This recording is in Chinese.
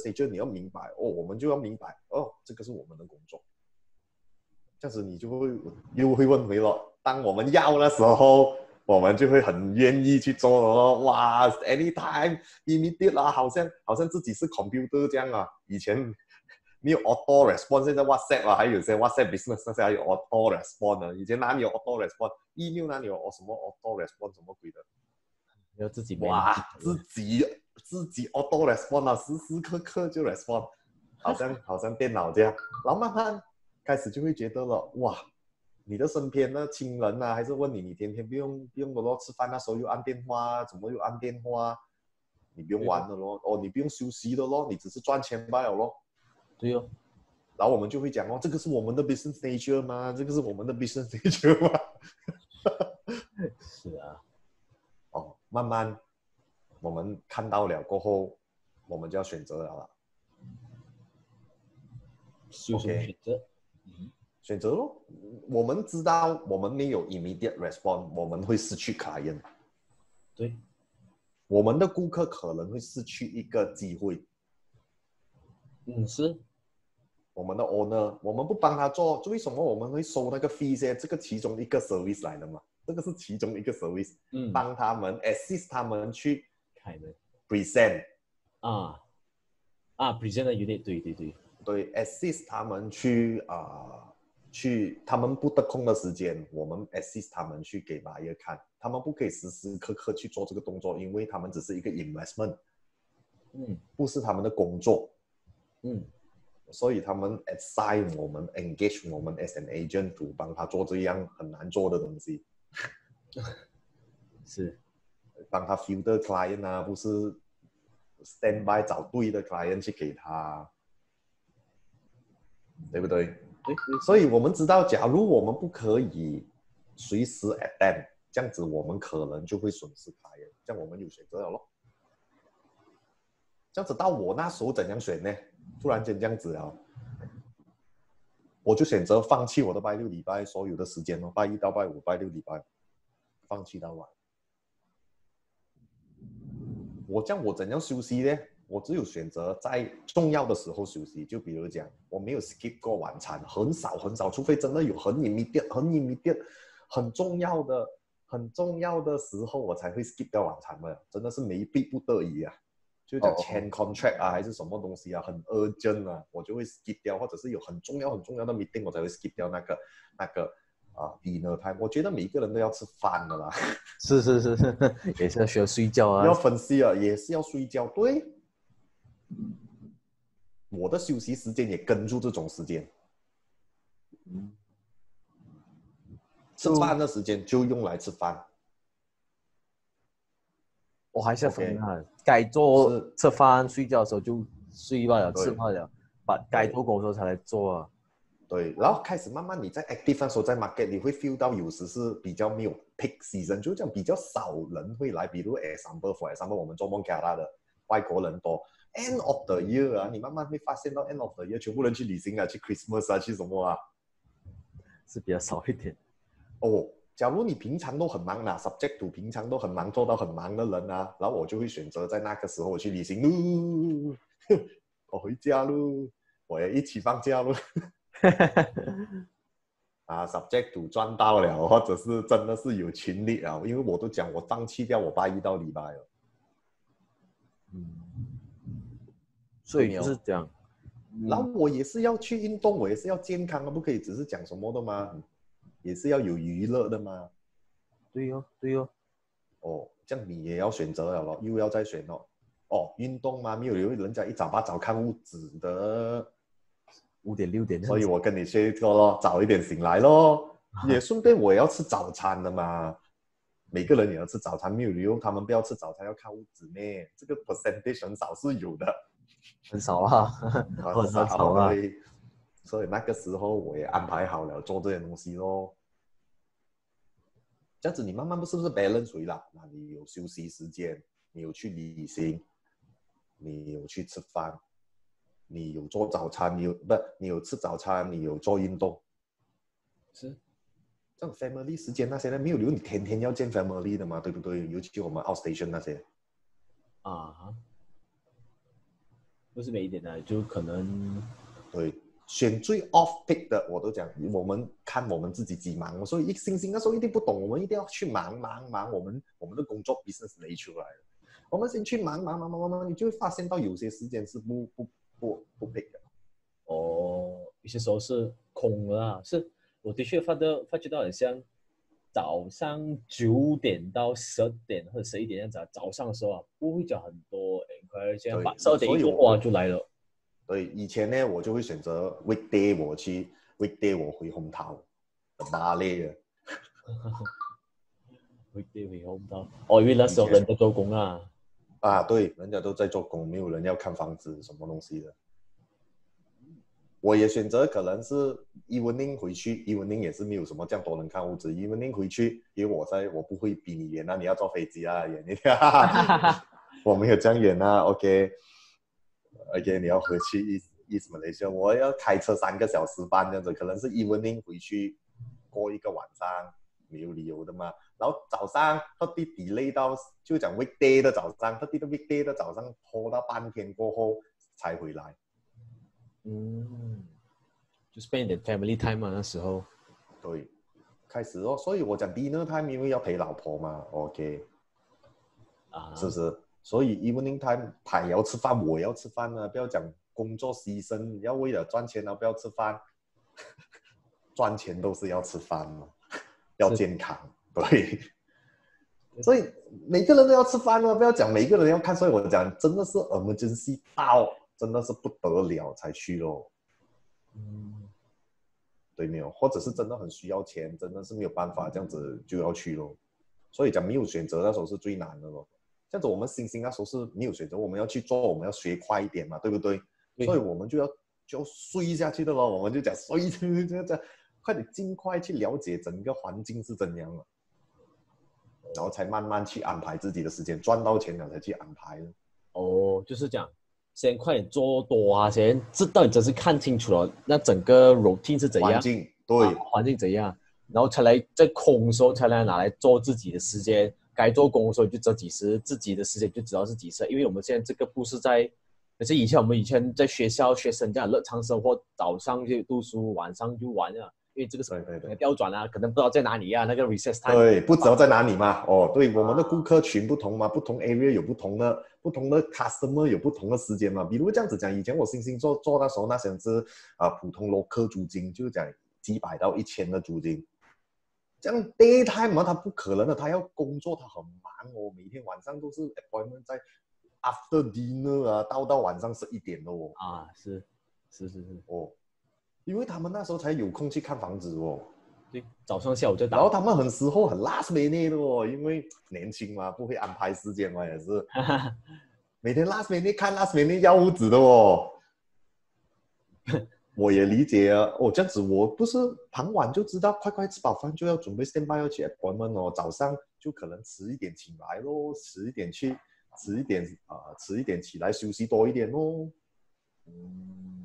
stage 你要明白哦，我们就要明白哦，这个是我们的工作。这样子你就会又会问回了，当我们要的时候，我们就会很愿意去做哦。哇，anytime immediate 啦，好像好像自己是 computer 这样啊。以前没有 auto response，现在 WhatsApp 啊，还有些 WhatsApp business 那些还有 auto response 呢。以前哪里有 auto response？email 哪里有什么 auto response 什么鬼的？要自己哇，自己自己 auto response 啊，时时刻刻就 respond，好像好像电脑这样。然后慢慢开始就会觉得了，哇，你的身边的亲人啊，还是问你，你天天不用不用的咯，吃饭那时候又按电话，怎么又按电话？你不用玩的咯，哦，你不用休息的咯，你只是赚钱罢了咯。对哦，然后我们就会讲哦，这个是我们的 business nature 吗？这个是我们的 business nature 吗？是啊，哦，慢慢我们看到了过后，我们就要选择了啦。有什么 OK 选择？选择咯，我们知道我们没有 immediate response，我们会失去 client，对，我们的顾客可能会失去一个机会。嗯，是，我们的 owner，我们不帮他做，为什么我们会收那个 fee 呢？这个其中一个 service 来的嘛，这个是其中一个 service，嗯，帮他们 assist 他们去开门。present，啊。啊，present 的有点对对对，对，assist 他们去啊、去他们不得空的时间，我们 assist 他们去给 buyer 看，他们不可以时时刻刻去做这个动作，因为他们只是一个 investment，嗯。不是他们的工作。嗯，所以他们 assign 我们 engage 我们 as an agent to 帮他做这样很难做的东西，是，帮他 filter client 啊，不是 stand by 找对的 client 去给他，对不对？所以我们知道，假如我们不可以随时 attend，这样子我们可能就会损失 client，这样我们有选择了咯。这样子到我那时候怎样选呢？突然间这样子啊，我就选择放弃我的拜六礼拜所有的时间哦，拜一到拜五、拜六礼拜，放弃到晚。我这样我怎样休息呢？我只有选择在重要的时候休息，就比如讲，我没有 skip 过晚餐，很少很少，除非真的有很 immediate、很 immediate、很重要的、很重要的时候，我才会 skip 掉晚餐的，真的是没逼不得已啊。就讲签 contract 啊，还是什么东西啊，很 urgent 啊，我就会 skip 掉，或者是有很重要很重要的 meeting，我才会 skip 掉那个那个啊 dinner time。我觉得每一个人都要吃饭的啦，是是是是，也是要需要睡觉啊要啊，分析啊，也是要睡觉。对，我的休息时间也跟住这种时间，嗯，吃饭的时间就用来吃饭。我还是分开，该做吃饭睡觉的时候就睡罢了，吃罢了，把该做工作才来做啊。对，然后开始慢慢你在 active 那时候在 market，你会 feel 到有时是比较没有 peak season，就这样比较少人会来。比如 example for example，我们做蒙卡拉的外国人多，end of the year 啊，你慢慢会发现到 end of the year 全部人去旅行啊，去 Christmas 啊，去什么啊？是比较少一点。哦，假如你平常都很忙啦，subject to 平常都很忙，做到很忙的人啊，然后我就会选择在那个时候我去旅行喽，我回家喽，我也一起放假喽。啊，subject to 赚到了，或者是真的是有群力啊，因为我都讲我放弃掉我八一到礼拜了。嗯，所以是这样。然后我也是要去运动，我也是要健康啊，不可以只是讲什么的吗？也是要有娱乐的嘛。对哦，对哦，哦，这样你也要选择了咯，又要再选咯。哦，运动嘛，没有有人家一早八早看屋子的，五点六点所以我跟你说过咯，早一点醒来咯。也顺便我也要吃早餐的嘛，每个人也要吃早餐，没有理由他们不要吃早餐要看屋子呢？这个 percentage 很少是有的，很少啊，很少少啊。对所以那个时候我也安排好了做这些东西咯。这样子你慢慢不是不是 balance 回了？那你有休息时间，你有去旅行，你有去吃饭，你有做早餐，你有不你有吃早餐，你有做运动，是，这种 family 时间那些呢没有理由你天天要见 family 的嘛，对不对？尤其我们 outstation 那些，啊，不是每一点的，就可能对，选最 off pick 的，我都讲，我们看我们自己几忙，我说一星星那时候一定不懂，我们一定要去忙忙忙，我们我们的工作 business 累出来的，我们先去忙忙忙忙忙忙，你就会发现到有些时间是不不不不 pick 的。哦，有些时候是空了啊，是我的确发的发觉到很像早上九点到十二点或者十一点这样子啊，早上的时候啊不会讲很多 enquiry，这样对把十二点一过所以我哇就来了。对，以以前呢，我就会选择 weekday 我去 weekday 我回红桃，很麻累的。会对会红桃，哦，因为那时候人在做工啊，啊，对，人家都在做工，没有人要看房子什么东西的。我也选择可能是 evening 回去，evening 也是没有什么这样多人看屋子，evening 回去，因为我在我不会比你远啊，你要坐飞机啊，远一点，我没有这样远啊，OK，OK，、你要回去 East East Malaysia，我要开车三个小时半这样子，可能是 evening 回去过一个晚上，没有理由的嘛。然后早上特地 delay 到，就讲 weekday 的早上，特地的 weekday 的早上拖到半天过后才回来。嗯，就 spend 点 family time 嘛，那时候。对，开始哦，所以我讲 dinner time 因为要陪老婆嘛，OK，啊，是不是？所以 evening time 他也要吃饭，我也要吃饭啊，不要讲工作牺牲，要为了赚钱啊，不要吃饭，赚钱都是要吃饭嘛，要健康，对。所以每个人都要吃饭啊，不要讲每个人要看。所以我讲真的是 emergency 到，真的是不得了才去咯。嗯，对没有，或者是真的很需要钱，真的是没有办法，这样子就要去咯。所以讲没有选择那时候是最难的咯。这样子我们星星那时候是没有选择，我们要去做，我们要学快一点嘛，对不对？对所以我们就要就要睡下去的咯，我们就讲睡，这样，快点尽快去了解整个环境是怎样了，然后才慢慢去安排自己的时间，赚到钱了才去安排。哦，就是讲，先快点做多啊，先知道你真是看清楚了，那整个 routine 是怎样环，境对啊环境怎样，然后才来在空的时候才来拿来做自己的时间，该做工的时候就这几时，自己的时间就知道是几时，因为我们现在这个不是在，而且以前我们以前在学校学生这样日常生活，早上就读书，晚上就玩啊，因为这个是对对对。调转啊，可能不知道在哪里啊，那个 recess time，对，不知道在哪里嘛？哦，对，我们的顾客群不同嘛，不同 area 有不同的不同的 customer 有不同的时间嘛。比如这样子讲，以前我星星做做那时候那些是啊、普通 local 租金，就是讲几百到一千的租金。这样 daytime 嘛，他不可能的，他要工作，他很忙哦，每天晚上都是 appointment 在 after dinner 啊，到到晚上十一点的哦。啊，是是是是，哦，因为他们那时候才有空去看房子哦。对，早上下午就打然，后他们很时候很 last minute 的哦，因为年轻嘛，不会安排时间嘛，也是 每天 last minute 看 last minute 要屋子的哦。我也理解啊，哦，这样子我不是傍晚就知道，快快吃饱饭就要准备 stand by 要去 appointment 哦，早上就可能迟一点起来咯，迟一点去，迟一点啊、迟一点起来休息多一点喽。嗯